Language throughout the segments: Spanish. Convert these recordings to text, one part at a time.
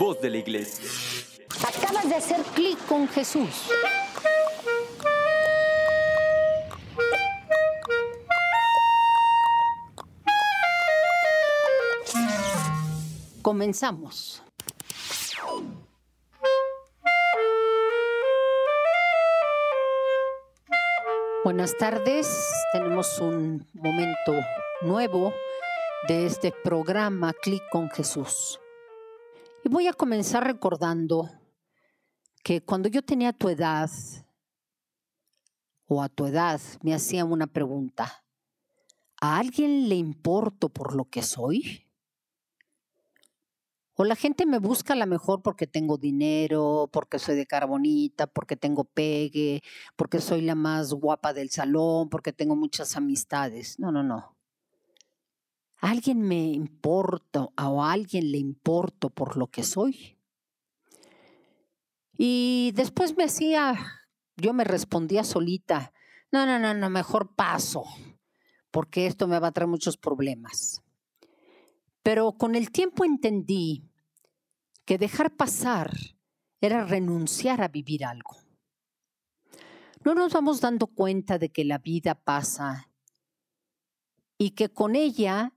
voz de la iglesia. Acabas de hacer clic con Jesús. Comenzamos. Buenas tardes, tenemos un momento nuevo de este programa Clic con Jesús. Y voy a comenzar recordando que cuando yo tenía tu edad, o a tu edad, me hacían una pregunta. ¿A alguien le importo por lo que soy? O la gente me busca a lo mejor porque tengo dinero, porque soy de cara bonita, porque tengo pegue, porque soy la más guapa del salón, porque tengo muchas amistades. No, no, no. ¿Alguien me importa o a alguien le importo por lo que soy? Y después me hacía, yo me respondía solita, no, no, no, no, mejor paso, porque esto me va a traer muchos problemas. Pero con el tiempo entendí que dejar pasar era renunciar a vivir algo. No nos vamos dando cuenta de que la vida pasa y que con ella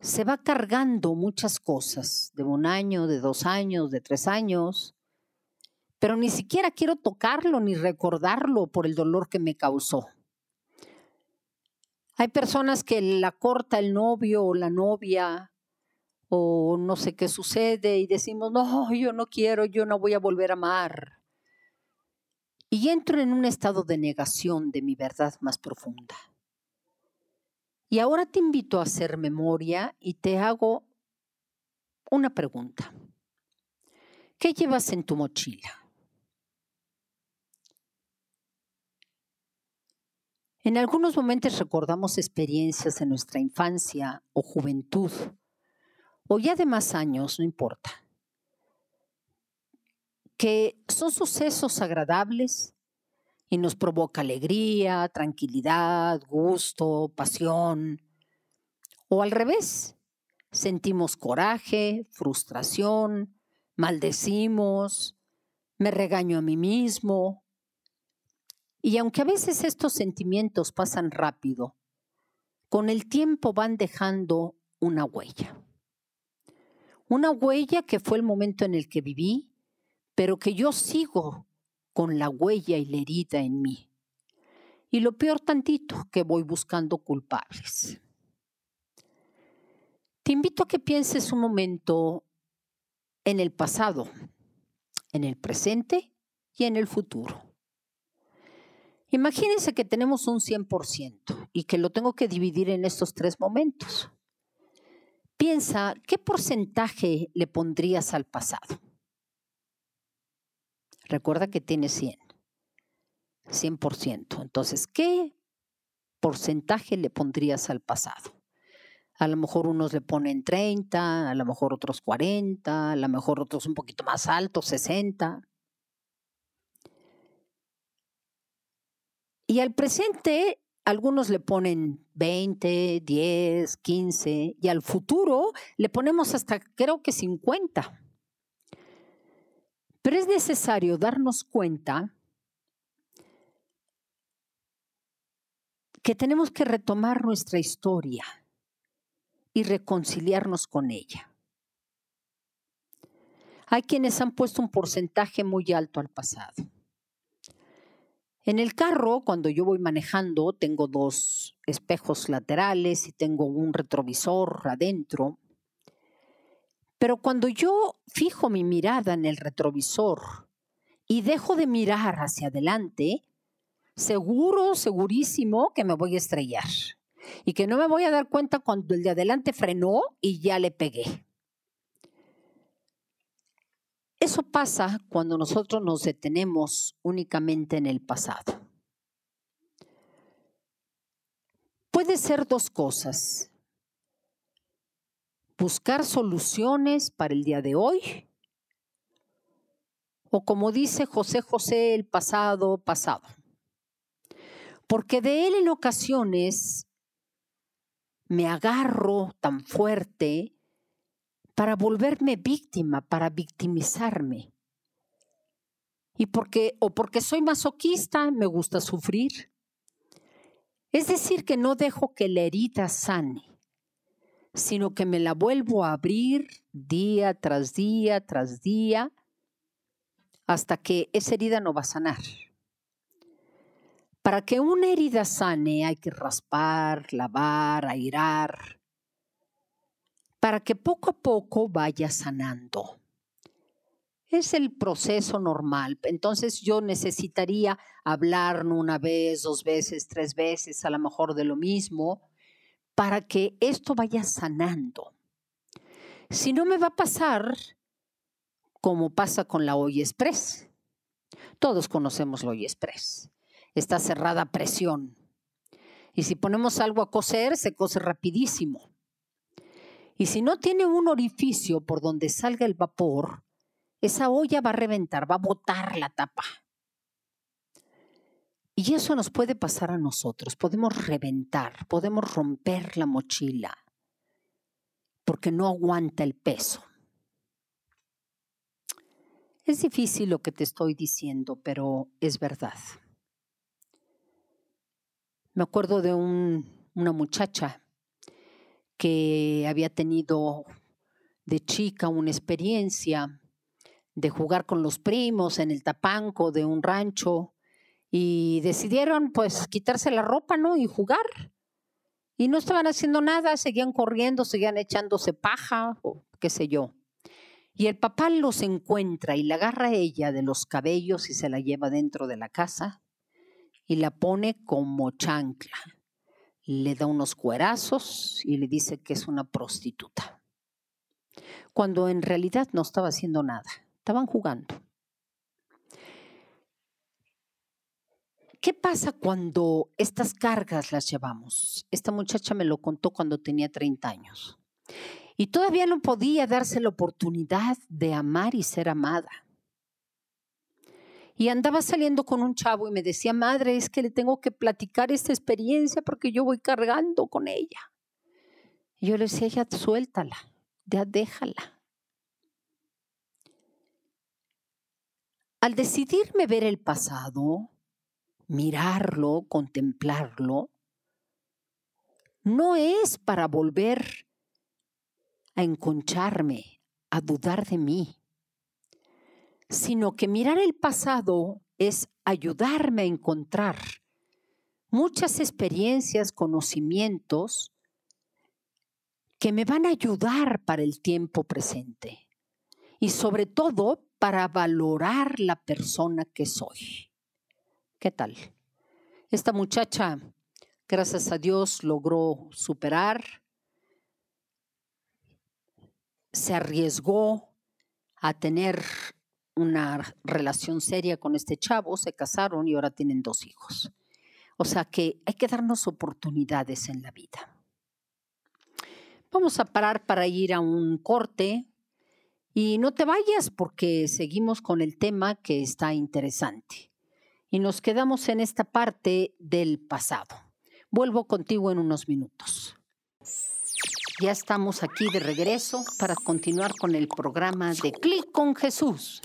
se va cargando muchas cosas, de un año, de dos años, de tres años, pero ni siquiera quiero tocarlo ni recordarlo por el dolor que me causó. Hay personas que la corta el novio o la novia o no sé qué sucede y decimos, no, yo no quiero, yo no voy a volver a amar. Y entro en un estado de negación de mi verdad más profunda. Y ahora te invito a hacer memoria y te hago una pregunta. ¿Qué llevas en tu mochila? En algunos momentos recordamos experiencias en nuestra infancia o juventud o ya de más años, no importa, que son sucesos agradables y nos provoca alegría, tranquilidad, gusto, pasión. O al revés, sentimos coraje, frustración, maldecimos, me regaño a mí mismo. Y aunque a veces estos sentimientos pasan rápido, con el tiempo van dejando una huella. Una huella que fue el momento en el que viví, pero que yo sigo con la huella y la herida en mí. Y lo peor tantito, que voy buscando culpables. Te invito a que pienses un momento en el pasado, en el presente y en el futuro. Imagínense que tenemos un 100% y que lo tengo que dividir en estos tres momentos. Piensa, ¿qué porcentaje le pondrías al pasado? Recuerda que tiene 100. 100%. Entonces, ¿qué porcentaje le pondrías al pasado? A lo mejor unos le ponen 30, a lo mejor otros 40, a lo mejor otros un poquito más altos, 60. Y al presente algunos le ponen 20, 10, 15 y al futuro le ponemos hasta creo que 50. Pero es necesario darnos cuenta que tenemos que retomar nuestra historia y reconciliarnos con ella. Hay quienes han puesto un porcentaje muy alto al pasado. En el carro, cuando yo voy manejando, tengo dos espejos laterales y tengo un retrovisor adentro. Pero cuando yo fijo mi mirada en el retrovisor y dejo de mirar hacia adelante, seguro, segurísimo que me voy a estrellar y que no me voy a dar cuenta cuando el de adelante frenó y ya le pegué. Eso pasa cuando nosotros nos detenemos únicamente en el pasado. Puede ser dos cosas. Buscar soluciones para el día de hoy o como dice José José, el pasado pasado. Porque de él en ocasiones me agarro tan fuerte para volverme víctima, para victimizarme. Y porque, o porque soy masoquista, me gusta sufrir. Es decir, que no dejo que la herida sane, sino que me la vuelvo a abrir día tras día tras día hasta que esa herida no va a sanar. Para que una herida sane hay que raspar, lavar, airar, para que poco a poco vaya sanando. Es el proceso normal. Entonces yo necesitaría hablar una vez, dos veces, tres veces, a lo mejor de lo mismo, para que esto vaya sanando. Si no me va a pasar como pasa con la Hoy Express. Todos conocemos la Hoy Express. Está cerrada a presión. Y si ponemos algo a cocer, se cose rapidísimo. Y si no tiene un orificio por donde salga el vapor, esa olla va a reventar, va a botar la tapa. Y eso nos puede pasar a nosotros. Podemos reventar, podemos romper la mochila porque no aguanta el peso. Es difícil lo que te estoy diciendo, pero es verdad. Me acuerdo de una muchacha que había tenido de chica una experiencia de jugar con los primos en el tapanco de un rancho y decidieron pues quitarse la ropa, ¿no? Y jugar. Y no estaban haciendo nada, seguían corriendo, seguían echándose paja o qué sé yo. Y el papá los encuentra y la agarra a ella de los cabellos y se la lleva dentro de la casa y la pone como chancla. Le da unos cuerazos y le dice que es una prostituta. Cuando en realidad no estaba haciendo nada, estaban jugando. ¿Qué pasa cuando estas cargas las llevamos? Esta muchacha me lo contó cuando tenía 30 años. Y todavía no podía darse la oportunidad de amar y ser amada. Y andaba saliendo con un chavo y me decía, madre, es que le tengo que platicar esta experiencia porque yo voy cargando con ella. Y yo le decía, ya suéltala, ya déjala. Al decidirme ver el pasado, mirarlo, contemplarlo, no es para volver a enconcharme, a dudar de mí, sino que mirar el pasado es ayudarme a encontrar muchas experiencias, conocimientos que me van a ayudar para el tiempo presente y sobre todo para valorar la persona que soy. ¿Qué tal? Esta muchacha, gracias a Dios, logró superar se arriesgó a tener una relación seria con este chavo, se casaron y ahora tienen dos hijos. O sea que hay que darnos oportunidades en la vida. Vamos a parar para ir a un corte y no te vayas porque seguimos con el tema que está interesante. Y nos quedamos en esta parte del pasado. Vuelvo contigo en unos minutos. Ya estamos aquí de regreso para continuar con el programa de Clic con Jesús.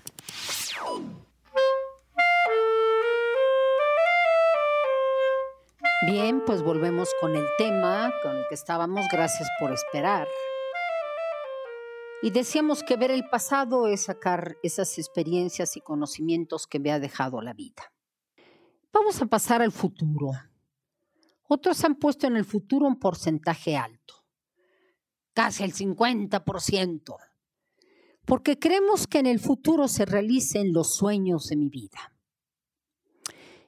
Bien, pues volvemos con el tema con el que estábamos. Gracias por esperar. Y decíamos que ver el pasado es sacar esas experiencias y conocimientos que me ha dejado la vida. Vamos a pasar al futuro. Otros han puesto en el futuro un porcentaje alto casi el 50%, porque creemos que en el futuro se realicen los sueños de mi vida.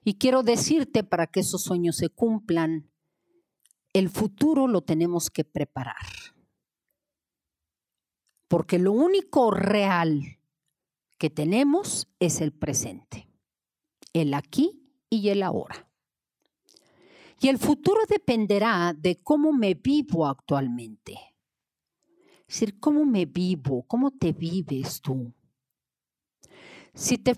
Y quiero decirte, para que esos sueños se cumplan, el futuro lo tenemos que preparar. Porque lo único real que tenemos es el presente, el aquí y el ahora. Y el futuro dependerá de cómo me vivo actualmente. Es decir, ¿cómo me vivo? ¿Cómo te vives tú? Si te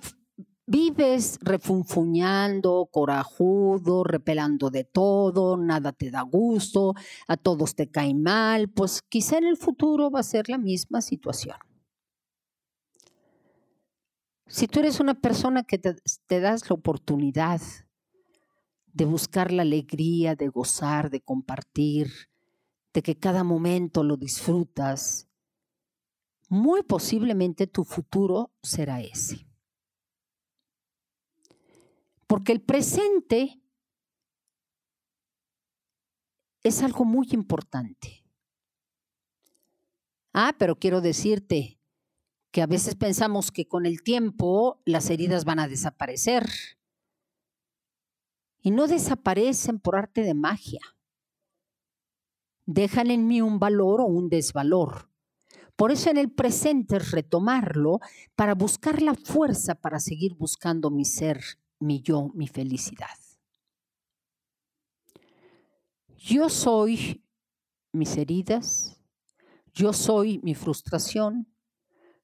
vives refunfuñando, corajudo, repelando de todo, nada te da gusto, a todos te caen mal, pues quizá en el futuro va a ser la misma situación. Si tú eres una persona que te, das la oportunidad de buscar la alegría, de gozar, de compartir, de que cada momento lo disfrutas, muy posiblemente tu futuro será ese. Porque el presente es algo muy importante. Ah, pero quiero decirte que a veces pensamos que con el tiempo las heridas van a desaparecer. Y no desaparecen por arte de magia. Dejan en mí un valor o un desvalor. Por eso en el presente es retomarlo para buscar la fuerza para seguir buscando mi ser mi yo, mi felicidad. Yo soy mis heridas, yo soy mi frustración,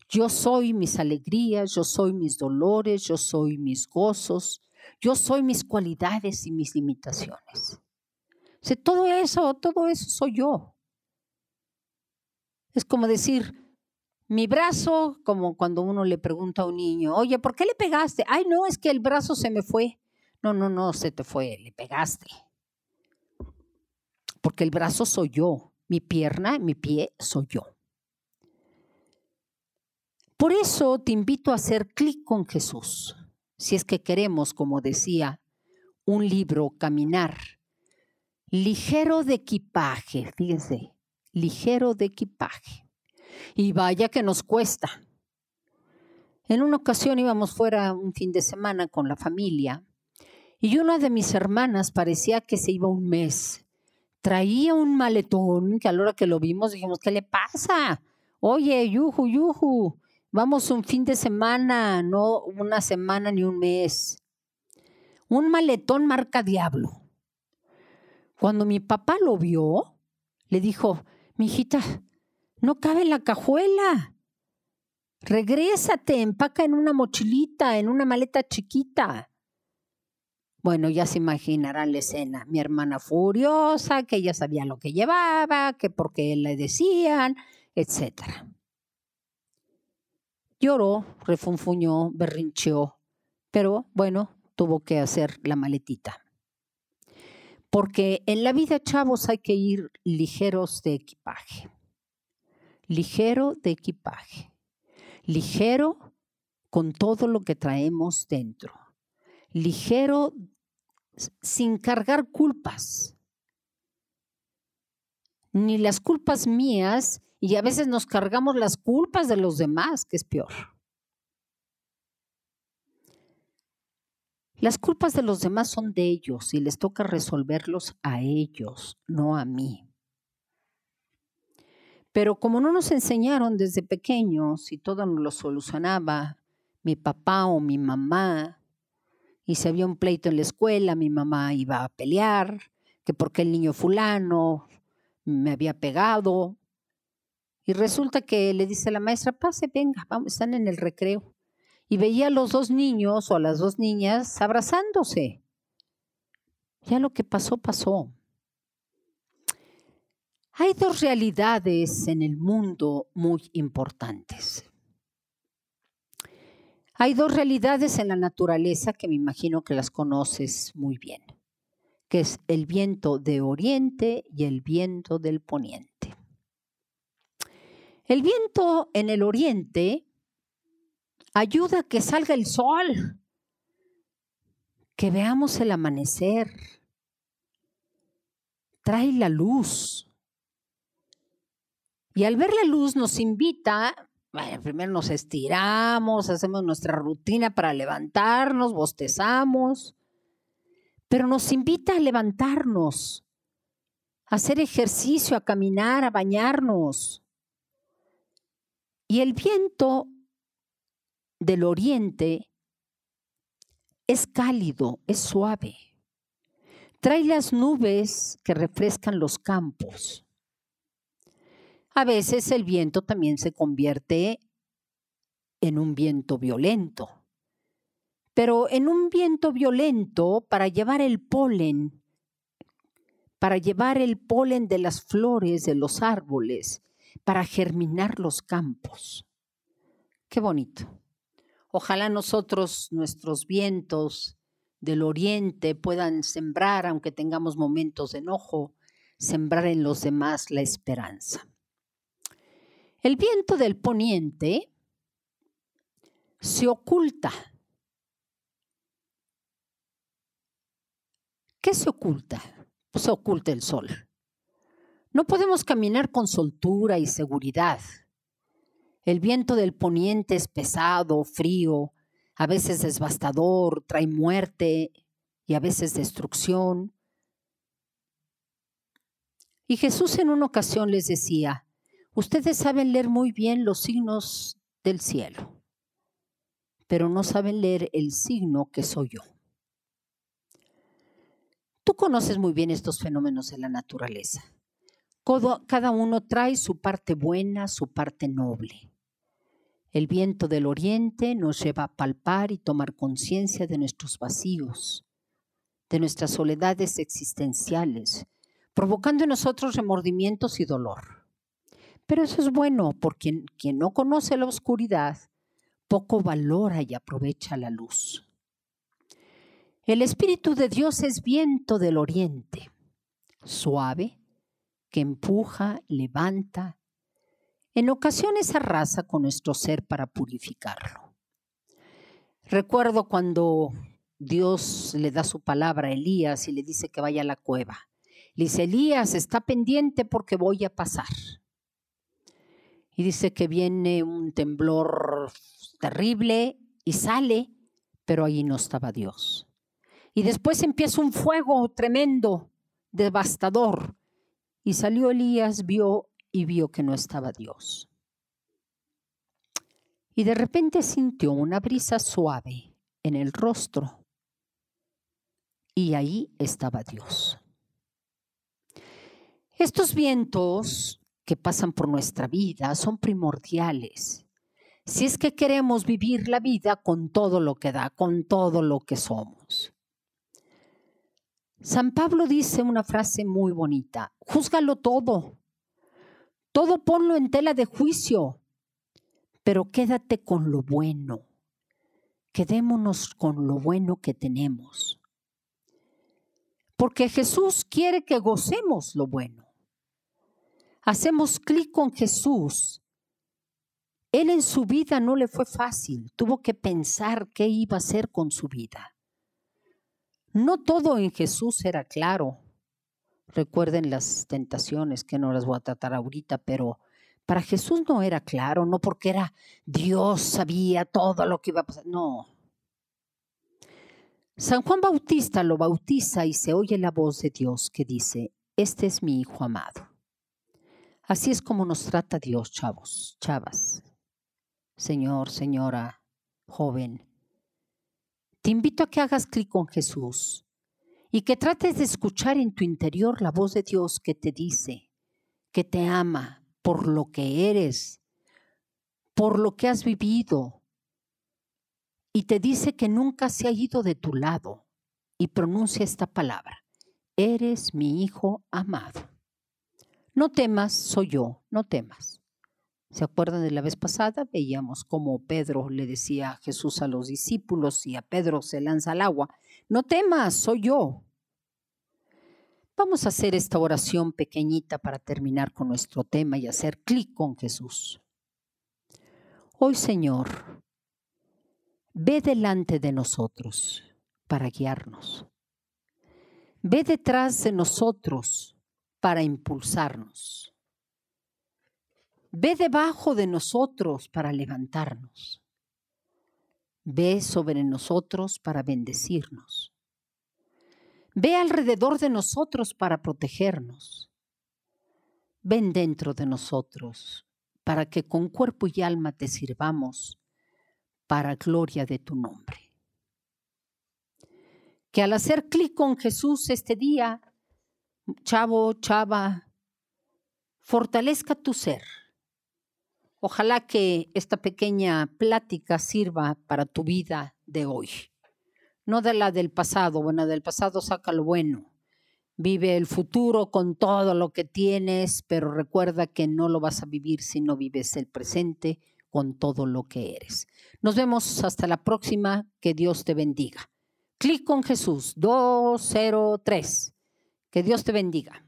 yo soy mis alegrías, yo soy mis dolores, yo soy mis gozos, yo soy mis cualidades y mis limitaciones. todo eso, todo eso soy yo. Es como decir, mi brazo, como cuando uno le pregunta a un niño, oye, ¿por qué le pegaste? Ay, no, es que el brazo se me fue. No, no, no, se te fue, le pegaste. Porque el brazo soy yo, mi pierna, mi pie soy yo. Por eso te invito a hacer clic con Jesús, si es que queremos, como decía, un libro, caminar, ligero de equipaje, fíjense, ligero de equipaje y vaya que nos cuesta. En una ocasión íbamos fuera un fin de semana con la familia y una de mis hermanas parecía que se iba un mes. Traía un maletón que a la hora que lo vimos dijimos, ¿qué le pasa? Oye, yuju, yuju, vamos un fin de semana, no una semana ni un mes. Un maletón marca diablo. Cuando mi papá lo vio, le dijo, mi hijita, no cabe en la cajuela. Regrésate, empaca en una mochilita, en una maleta chiquita. Bueno, ya se imaginarán la escena. Mi hermana furiosa, que ella sabía lo que llevaba, que por qué le decían, etc. Lloró, refunfuñó, berrincheó, pero bueno, tuvo que hacer la maletita. Porque en la vida, chavos, hay que ir ligeros de equipaje. Ligero de equipaje, ligero con todo lo que traemos dentro, ligero sin cargar culpas, ni las culpas mías, y a veces nos cargamos las culpas de los demás, que es peor. Las culpas de los demás son de ellos y les toca resolverlos a ellos, no a mí. Pero como no nos enseñaron desde pequeños y todo nos lo solucionaba mi papá o mi mamá, y si había un pleito en la escuela, mi mamá iba a pelear, que porque el niño fulano me había pegado. Y resulta que le dice la maestra, pase, venga, están en el recreo. Y veía a los dos niños o a las dos niñas abrazándose. Ya lo que pasó, pasó. Hay dos realidades en el mundo muy importantes. Hay dos realidades en la naturaleza que me imagino que las conoces muy bien, que es el viento de oriente y el viento del poniente. El viento en el oriente ayuda a que salga el sol, que veamos el amanecer, trae la luz, y al ver la luz nos invita, bueno, primero nos estiramos, hacemos nuestra rutina para levantarnos, bostezamos, pero nos invita a levantarnos, a hacer ejercicio, a caminar, a bañarnos. Y el viento del oriente es cálido, es suave. Trae las nubes que refrescan los campos. A veces el viento también se convierte en un viento violento, pero en un viento violento para llevar el polen, para llevar el polen de las flores de los árboles, para germinar los campos. Qué bonito. Ojalá nosotros, nuestros vientos del oriente puedan sembrar, aunque tengamos momentos de enojo, sembrar en los demás la esperanza. El viento del poniente se oculta ¿Qué se oculta? Se oculta el sol. No podemos caminar con soltura y seguridad. El viento del poniente es pesado, frío, a veces devastador, trae muerte y a veces destrucción. Y Jesús en una ocasión les decía, ustedes saben leer muy bien los signos del cielo, pero no saben leer el signo que soy yo. Tú conoces muy bien estos fenómenos de la naturaleza. Cada uno trae su parte buena, su parte noble. El viento del oriente nos lleva a palpar y tomar conciencia de nuestros vacíos, de nuestras soledades existenciales, provocando en nosotros remordimientos y dolor. Pero eso es bueno porque quien no conoce la oscuridad poco valora y aprovecha la luz. El Espíritu de Dios es viento del oriente, suave, que empuja, levanta, en ocasiones arrasa con nuestro ser para purificarlo. Recuerdo cuando Dios le da su palabra a Elías y le dice que vaya a la cueva. Le dice, Elías, está pendiente porque voy a pasar. Y dice que viene un temblor terrible y sale, pero allí no estaba Dios. Y después empieza un fuego tremendo, devastador. Y salió Elías, vio y vio que no estaba Dios. Y de repente sintió una brisa suave en el rostro. Y ahí estaba Dios. Estos vientos que pasan por nuestra vida son primordiales. Si es que queremos vivir la vida con todo lo que da, con todo lo que somos. San Pablo dice una frase muy bonita, júzgalo todo, todo ponlo en tela de juicio, pero quédate con lo bueno, quedémonos con lo bueno que tenemos. Porque Jesús quiere que gocemos lo bueno. Hacemos clic con Jesús. Él en su vida no le fue fácil, tuvo que pensar qué iba a hacer con su vida. No todo en Jesús era claro. Recuerden las tentaciones, que no las voy a tratar ahorita, pero para Jesús no era claro, no porque era Dios sabía todo lo que iba a pasar, no. San Juan Bautista lo bautiza y se oye la voz de Dios que dice, este es mi Hijo amado. Así es como nos trata Dios, chavos, chavas. Señor, señora, joven, te invito a que hagas clic con Jesús y que trates de escuchar en tu interior la voz de Dios que te dice, que te ama por lo que eres, por lo que has vivido, y te dice que nunca se ha ido de tu lado, y pronuncia esta palabra, eres mi hijo amado. No temas, soy yo, no temas. ¿Se acuerdan de la vez pasada? Veíamos cómo Pedro le decía a Jesús a los discípulos y a Pedro se lanza al agua. No temas, soy yo. Vamos a hacer esta oración pequeñita para terminar con nuestro tema y hacer clic con Jesús. Hoy, Señor, ve delante de nosotros para guiarnos. Ve detrás de nosotros para impulsarnos. Ve debajo de nosotros para levantarnos. Ve sobre nosotros para bendecirnos. Ve alrededor de nosotros para protegernos. Ven dentro de nosotros para que con cuerpo y alma te sirvamos para gloria de tu nombre. Que al hacer clic con Jesús este día, chavo, chava, fortalezca tu ser Ojalá que esta pequeña plática sirva para tu vida de hoy. no de la del pasado. Bueno, del pasado saca lo bueno. Vive el futuro con todo lo que tienes, pero recuerda que no lo vas a vivir si no vives el presente con todo lo que eres. Nos vemos hasta la próxima. Que Dios te bendiga. Clic con Jesús 203. Que Dios te bendiga.